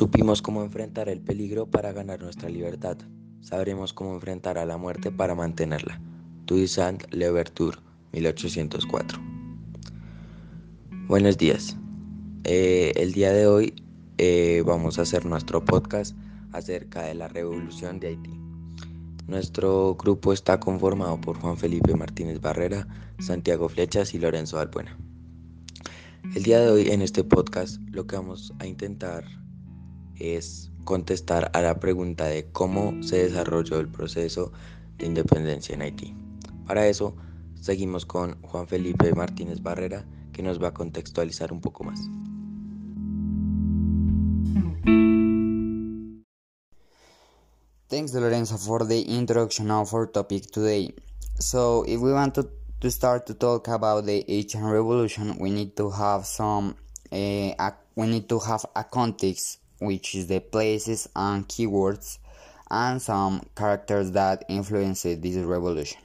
Supimos cómo enfrentar el peligro para ganar nuestra libertad. Sabremos cómo enfrentar a la muerte para mantenerla. Toussaint Louverture, 1804. Buenos días. Eh, el día de hoy eh, vamos a hacer nuestro podcast acerca de la revolución de Haití. Nuestro grupo está conformado por Juan Felipe Martínez Barrera, Santiago Flechas y Lorenzo Albuena. El día de hoy en este podcast lo que vamos a intentar es contestar a la pregunta de cómo se desarrolló el proceso de independencia en Haití. Para eso, seguimos con Juan Felipe Martínez Barrera, que nos va a contextualizar un poco más. Thanks, Lorenzo, for the introduction of our topic today. So, if we want to, to start to talk about the Haitian Revolution, we need to have some, a, we need to have a context which is the places and keywords and some characters that influenced this revolution.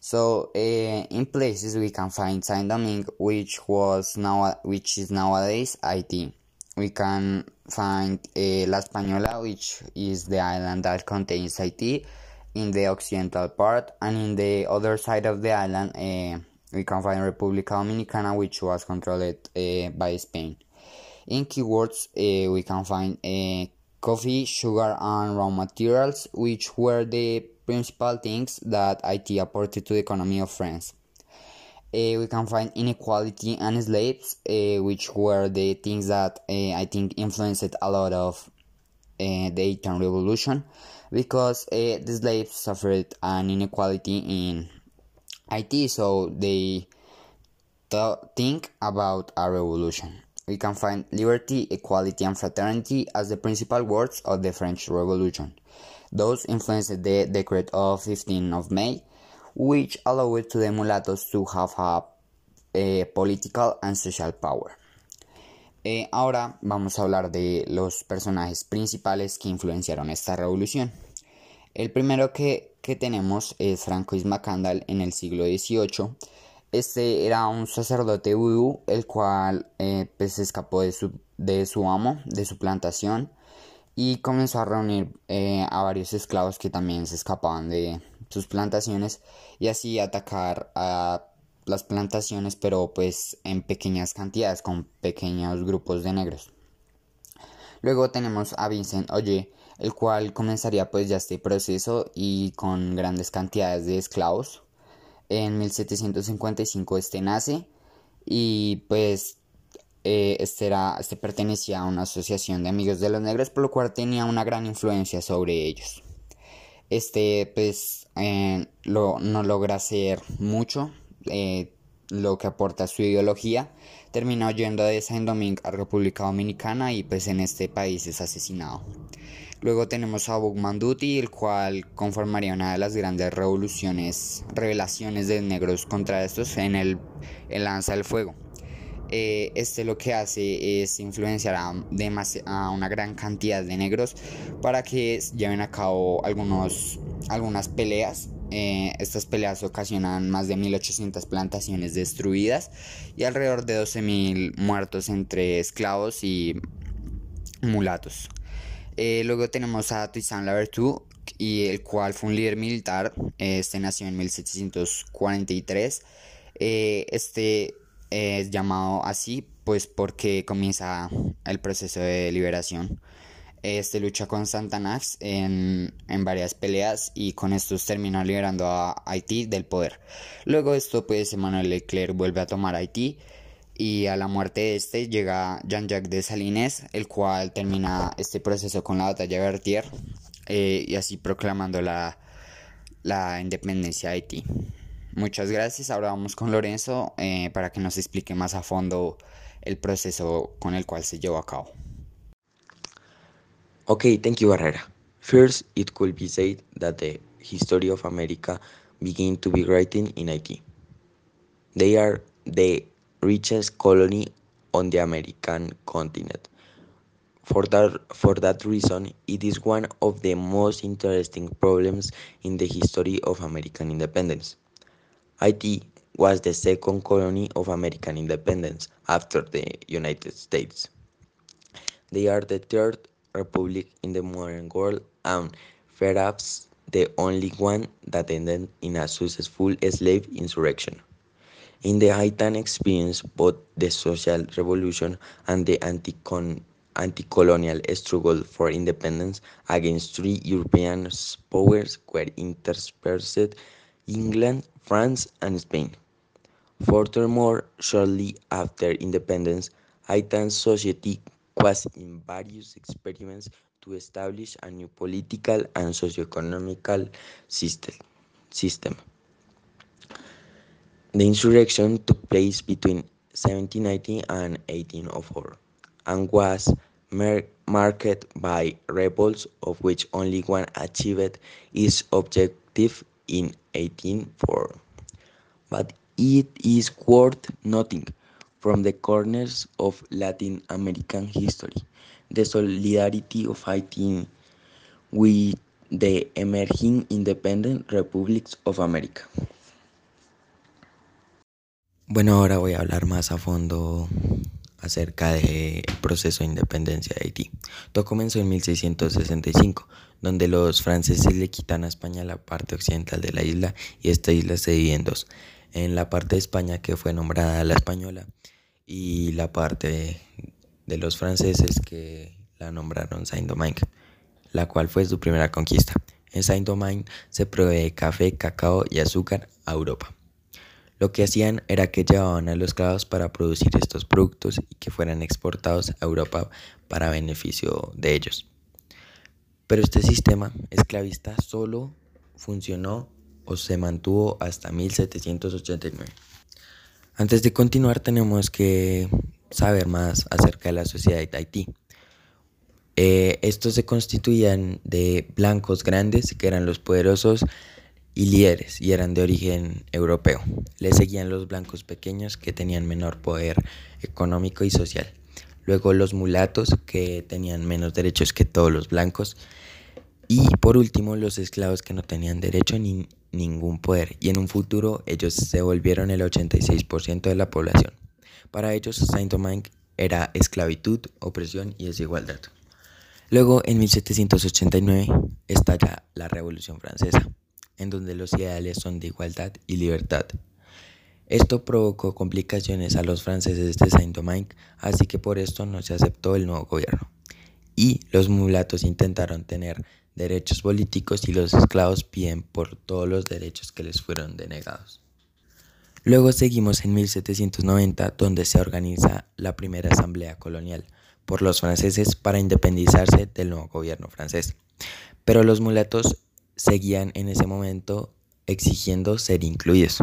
So uh, in places we can find Saint Domingue, which was now which is nowadays Haiti. We can find uh, La Española, which is the island that contains Haiti in the occidental part, and in the other side of the island uh, we can find República Dominicana, which was controlled by Spain. In keywords, uh, we can find uh, coffee, sugar, and raw materials, which were the principal things that Haiti apported to the economy of France. Uh, we can find inequality and slaves, which were the things that I think influenced a lot of the Haitian Revolution, because the slaves suffered an inequality in Haiti, so they th- think about a revolution we can find liberty, equality, and fraternity as the principal words of the French Revolution. Those influenced the Decree of 15 of May, which allowed to the mulattoes to have a, a political and social power. Eh, ahora vamos a hablar de los personajes principales que influenciaron esta revolución. El primero que, que tenemos es Francois Macandal en el siglo XVIII, este era un sacerdote vudú, el cual eh, pues escapó de su, de su amo, de su plantación, y comenzó a reunir eh, a varios esclavos que también se escapaban de sus plantaciones y así atacar a las plantaciones, pero pues en pequeñas cantidades, con pequeños grupos de negros. Luego tenemos a Vincent Oye, el cual comenzaría pues ya este proceso y con grandes cantidades de esclavos en 1755 este nace y pues eh, este, era, este pertenecía a una asociación de amigos de los negros, por lo cual tenía una gran influencia sobre ellos. Este pues eh, lo, no logra hacer mucho, eh, lo que aporta su ideología, termina huyendo de Saint Domingue a República Dominicana y pues en este país es asesinado. Luego tenemos a Bugmanduti, el cual conformaría una de las grandes revoluciones, revelaciones de negros contra estos en el, Lanza del Fuego. Eh, este lo que hace es influenciar a, a, una gran cantidad de negros para que lleven a cabo algunos, algunas peleas. Eh, estas peleas ocasionan más de 1800 plantaciones destruidas y alrededor de 12.000 muertos entre esclavos y mulatos. Eh, luego tenemos a Toussaint Louverture, y el cual fue un líder militar. Este nació en 1743. Eh, este es llamado así pues porque comienza el proceso de liberación. Este lucha con Santanax en, en varias peleas y con estos termina liberando a Haití del poder. Luego esto pues Emmanuel Leclerc vuelve a tomar Haití y a la muerte de este llega Jean-Jacques de Salines, el cual termina este proceso con la batalla de Berthier eh, y así proclamando la, la, independencia de Haití. Muchas gracias, ahora vamos con Lorenzo eh, para que nos explique más a fondo el proceso con el cual se llevó a cabo. Okay, thank you, Barrera. First, it could be said that the history of America began to be written in Haiti. They are the richest colony on the American continent. For that, for that reason, it is one of the most interesting problems in the history of American independence. Haiti was the second colony of American independence after the United States. They are the third republic in the modern world and perhaps the only one that ended in a successful slave insurrection. In the Haitian experience, both the social revolution and the anti-colonial struggle for independence against three European powers were interspersed England, France, and Spain. Furthermore, shortly after independence, Haitian society was in various experiments to establish a new political and socio-economical system. The insurrection took place between 1790 and 1804 and was marked by rebels of which only one achieved its objective in 1804. But it is worth noting from the corners of Latin American history the solidarity of Haiti with the emerging independent republics of America. Bueno, ahora voy a hablar más a fondo acerca del proceso de independencia de Haití. Todo comenzó en 1665, donde los franceses le quitan a España la parte occidental de la isla y esta isla se divide en dos. En la parte de España que fue nombrada la española y la parte de los franceses que la nombraron Saint-Domingue, la cual fue su primera conquista. En Saint-Domingue se provee café, cacao y azúcar a Europa. Lo que hacían era que llevaban a los esclavos para producir estos productos y que fueran exportados a Europa para beneficio de ellos. Pero este sistema esclavista solo funcionó o se mantuvo hasta 1789. Antes de continuar tenemos que saber más acerca de la sociedad de Haití. Eh, estos se constituían de blancos grandes que eran los poderosos y líderes y eran de origen europeo. Le seguían los blancos pequeños que tenían menor poder económico y social. Luego los mulatos que tenían menos derechos que todos los blancos. Y por último los esclavos que no tenían derecho ni ningún poder. Y en un futuro ellos se volvieron el 86% de la población. Para ellos Saint-Domingue era esclavitud, opresión y desigualdad. Luego en 1789 estalla la Revolución Francesa en donde los ideales son de igualdad y libertad. Esto provocó complicaciones a los franceses de Saint-Domingue, así que por esto no se aceptó el nuevo gobierno. Y los mulatos intentaron tener derechos políticos y los esclavos piden por todos los derechos que les fueron denegados. Luego seguimos en 1790, donde se organiza la primera asamblea colonial por los franceses para independizarse del nuevo gobierno francés. Pero los mulatos seguían en ese momento exigiendo ser incluidos.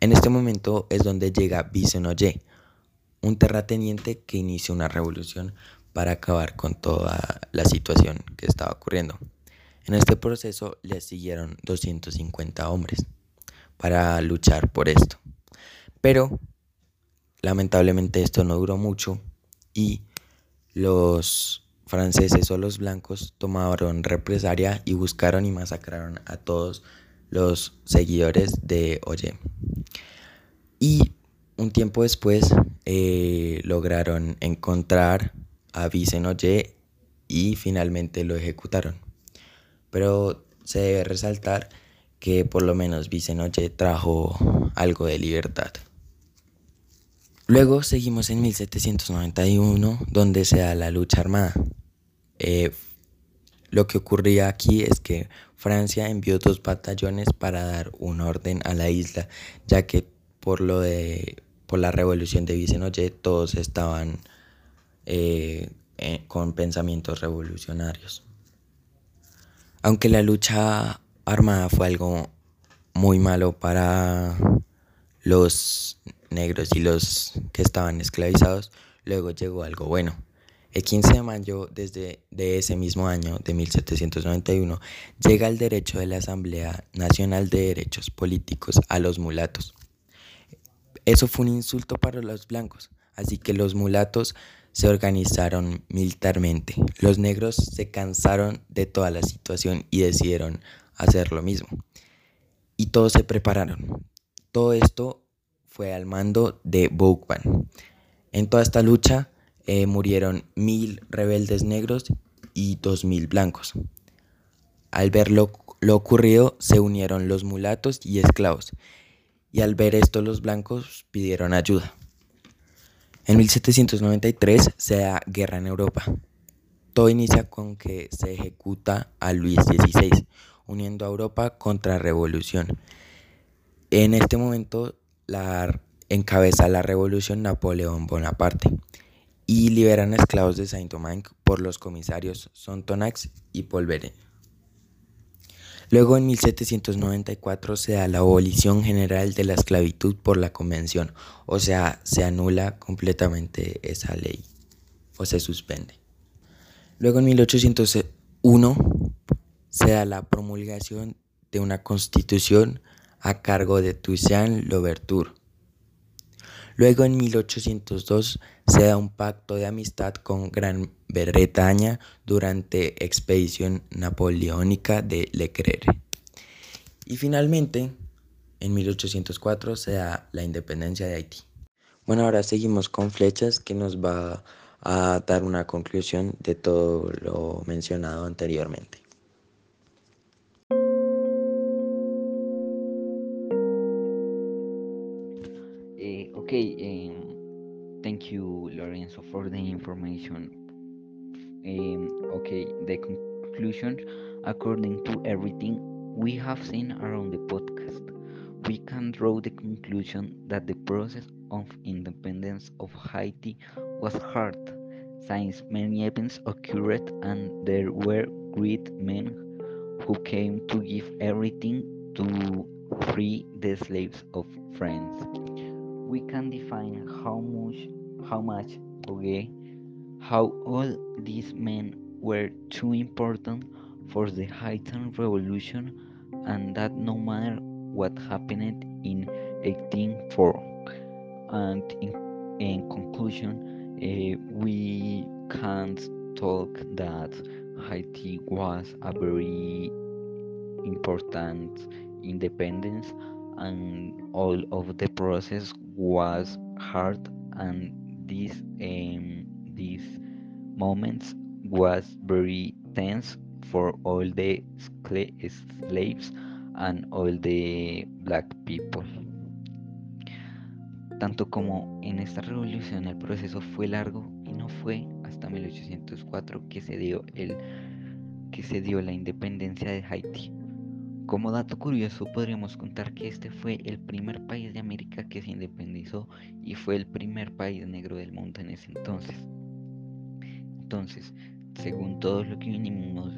En este momento es donde llega Oye, un terrateniente que inicia una revolución para acabar con toda la situación que estaba ocurriendo. En este proceso le siguieron 250 hombres para luchar por esto. Pero lamentablemente esto no duró mucho y los franceses o los blancos tomaron represalia y buscaron y masacraron a todos los seguidores de Oye. Y un tiempo después eh, lograron encontrar a Vicen Oye y finalmente lo ejecutaron. Pero se debe resaltar que por lo menos Vicen Oye trajo algo de libertad. Luego seguimos en 1791, donde se da la lucha armada. Eh, lo que ocurría aquí es que Francia envió dos batallones para dar un orden a la isla, ya que por lo de por la revolución de Vicenoye todos estaban eh, con pensamientos revolucionarios. Aunque la lucha armada fue algo muy malo para los negros y los que estaban esclavizados, luego llegó algo bueno. El 15 de mayo desde de ese mismo año, de 1791, llega el derecho de la Asamblea Nacional de Derechos Políticos a los mulatos. Eso fue un insulto para los blancos, así que los mulatos se organizaron militarmente. Los negros se cansaron de toda la situación y decidieron hacer lo mismo. Y todos se prepararon. Todo esto fue al mando de Boukman. En toda esta lucha, eh, murieron mil rebeldes negros y dos mil blancos. Al ver lo, lo ocurrido, se unieron los mulatos y esclavos, y al ver esto los blancos pidieron ayuda. En 1793 se da guerra en Europa. Todo inicia con que se ejecuta a Luis XVI, uniendo a Europa contra revolución. En este momento la, encabeza la revolución Napoleón Bonaparte y liberan esclavos de Saint-Domingue por los comisarios Sontonax y Polvere. Luego en 1794 se da la abolición general de la esclavitud por la convención, o sea, se anula completamente esa ley o se suspende. Luego en 1801 se da la promulgación de una constitución a cargo de Toussaint Louverture. Luego en 1802 se da un pacto de amistad con Gran Bretaña durante expedición napoleónica de Leclerc. Y finalmente, en 1804 se da la independencia de Haití. Bueno, ahora seguimos con flechas que nos va a dar una conclusión de todo lo mencionado anteriormente. Okay, um, thank you, Lorenzo, for the information. Um, okay, the conclusion, according to everything we have seen around the podcast, we can draw the conclusion that the process of independence of Haiti was hard, since many events occurred and there were great men who came to give everything to free the slaves of France. We can define how much, how much, okay, how all these men were too important for the Haitian Revolution and that no matter what happened in 1804 and in, in conclusion uh, we can't talk that Haiti was a very important independence and all of the process was hard and this um, these moments was very tense for all the slaves and all the black people. Tanto como en esta revolución el proceso fue largo y no fue hasta 1804 que se dio el que se dio la independencia de Haití. Como dato curioso podríamos contar que este fue el primer país de América que se independizó y fue el primer país negro del mundo en ese entonces. Entonces, según todo lo que vinimos,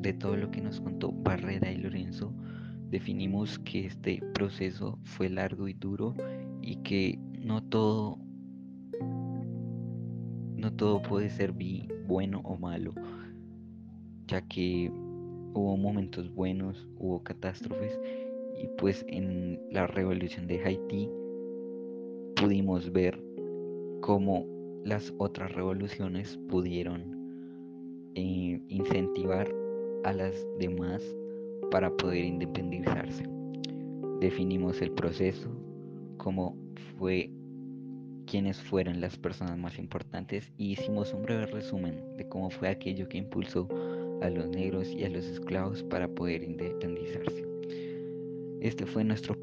de todo lo que nos contó Barrera y Lorenzo, definimos que este proceso fue largo y duro y que no todo no todo puede ser bueno o malo, ya que hubo momentos buenos, hubo catástrofes y pues en la revolución de Haití pudimos ver cómo las otras revoluciones pudieron eh, incentivar a las demás para poder independizarse. Definimos el proceso, cómo fue, quiénes fueron las personas más importantes y hicimos un breve resumen de cómo fue aquello que impulsó a los negros y a los esclavos para poder independizarse. Este fue nuestro,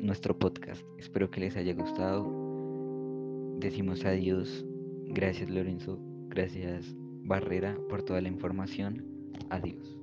nuestro podcast. Espero que les haya gustado decimos adiós. Gracias Lorenzo, gracias Barrera por toda la información. Adiós.